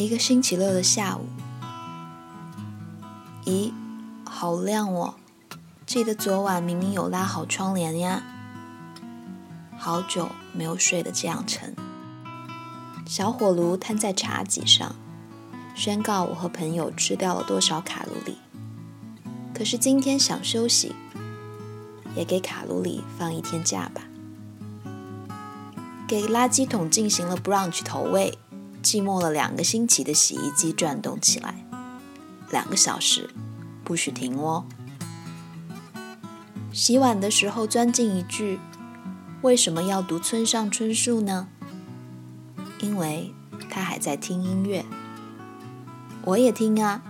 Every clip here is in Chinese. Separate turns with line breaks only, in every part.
一个星期六的下午，咦，好亮哦！记得昨晚明明有拉好窗帘呀。好久没有睡得这样沉。小火炉摊在茶几上，宣告我和朋友吃掉了多少卡路里。可是今天想休息，也给卡路里放一天假吧。给垃圾桶进行了 brunch 投喂。寂寞了两个星期的洗衣机转动起来，两个小时，不许停哦。洗碗的时候钻进一句：“为什么要读村上春树呢？”因为他还在听音乐，我也听啊，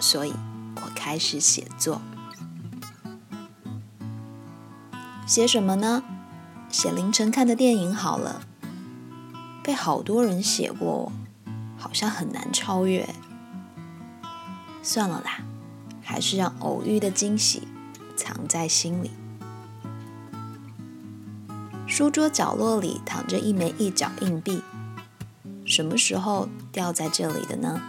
所以我开始写作。写什么呢？写凌晨看的电影好了。被好多人写过，好像很难超越。算了啦，还是让偶遇的惊喜藏在心里。书桌角落里躺着一枚一角硬币，什么时候掉在这里的呢？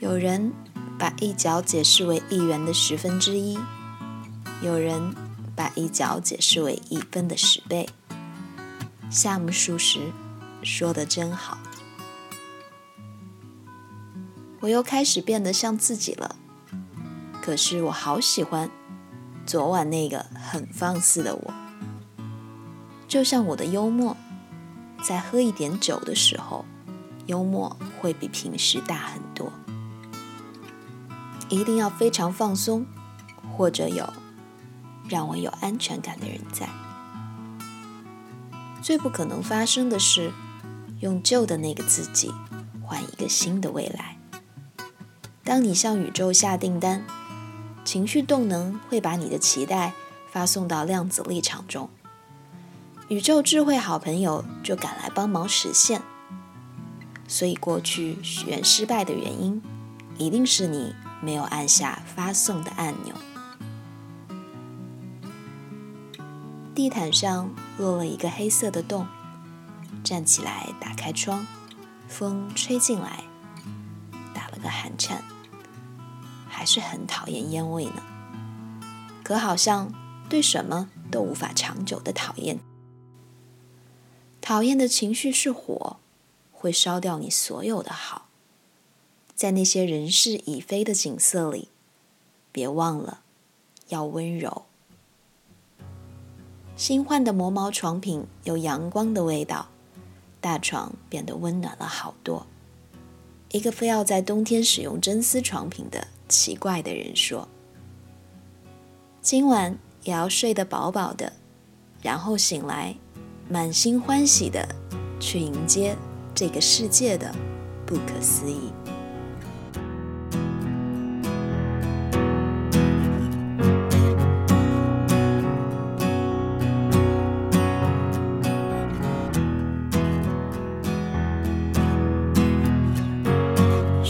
有人把一角解释为一元的十分之一，有人把一角解释为一分的十倍。夏目漱石说的真好，我又开始变得像自己了。可是我好喜欢昨晚那个很放肆的我，就像我的幽默，在喝一点酒的时候，幽默会比平时大很多。一定要非常放松，或者有让我有安全感的人在。最不可能发生的是，用旧的那个自己换一个新的未来。当你向宇宙下订单，情绪动能会把你的期待发送到量子力场中，宇宙智慧好朋友就赶来帮忙实现。所以，过去许愿失败的原因，一定是你没有按下发送的按钮。地毯上落了一个黑色的洞，站起来打开窗，风吹进来，打了个寒颤，还是很讨厌烟味呢。可好像对什么都无法长久的讨厌，讨厌的情绪是火，会烧掉你所有的好。在那些人事已非的景色里，别忘了要温柔。新换的磨毛床品有阳光的味道，大床变得温暖了好多。一个非要在冬天使用真丝床品的奇怪的人说：“今晚也要睡得饱饱的，然后醒来，满心欢喜的去迎接这个世界的不可思议。”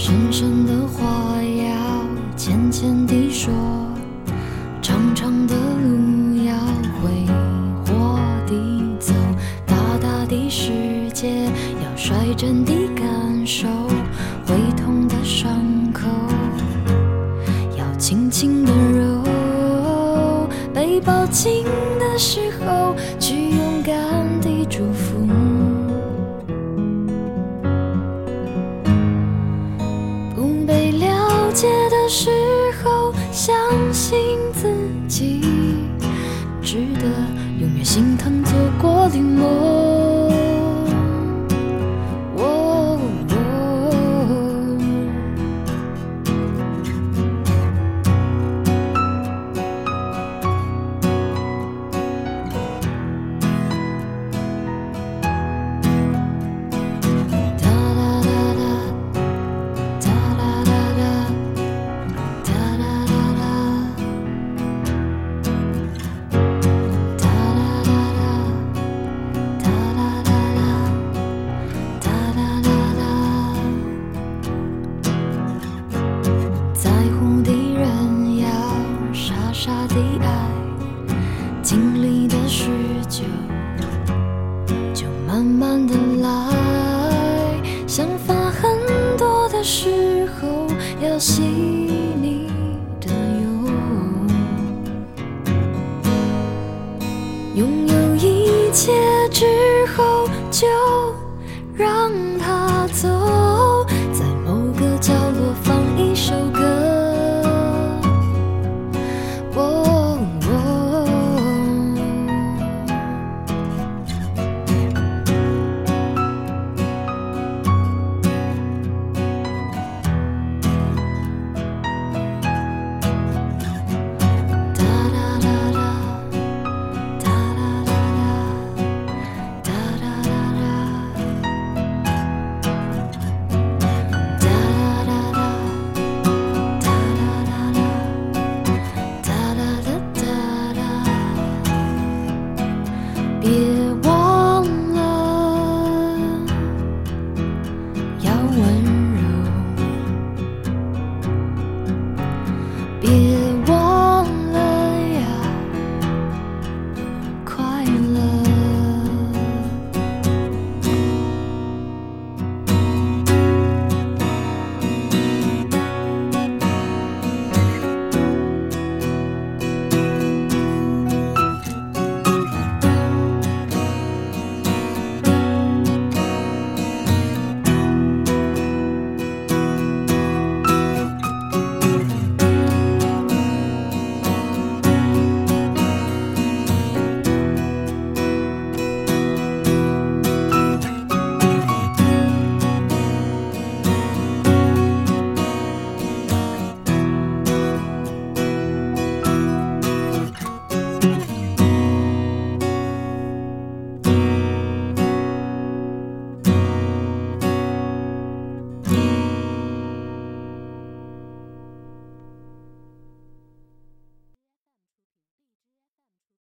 深深的话要浅浅地说，长长的路要挥霍地走，大大的世界要率真的感受，会痛的伤口要轻轻的揉，被抱紧的时候去勇敢地祝福。过的梦被爱，经历的许久，就慢慢的来。想法很多的时候，要细腻的用，拥有一切之后，就让。要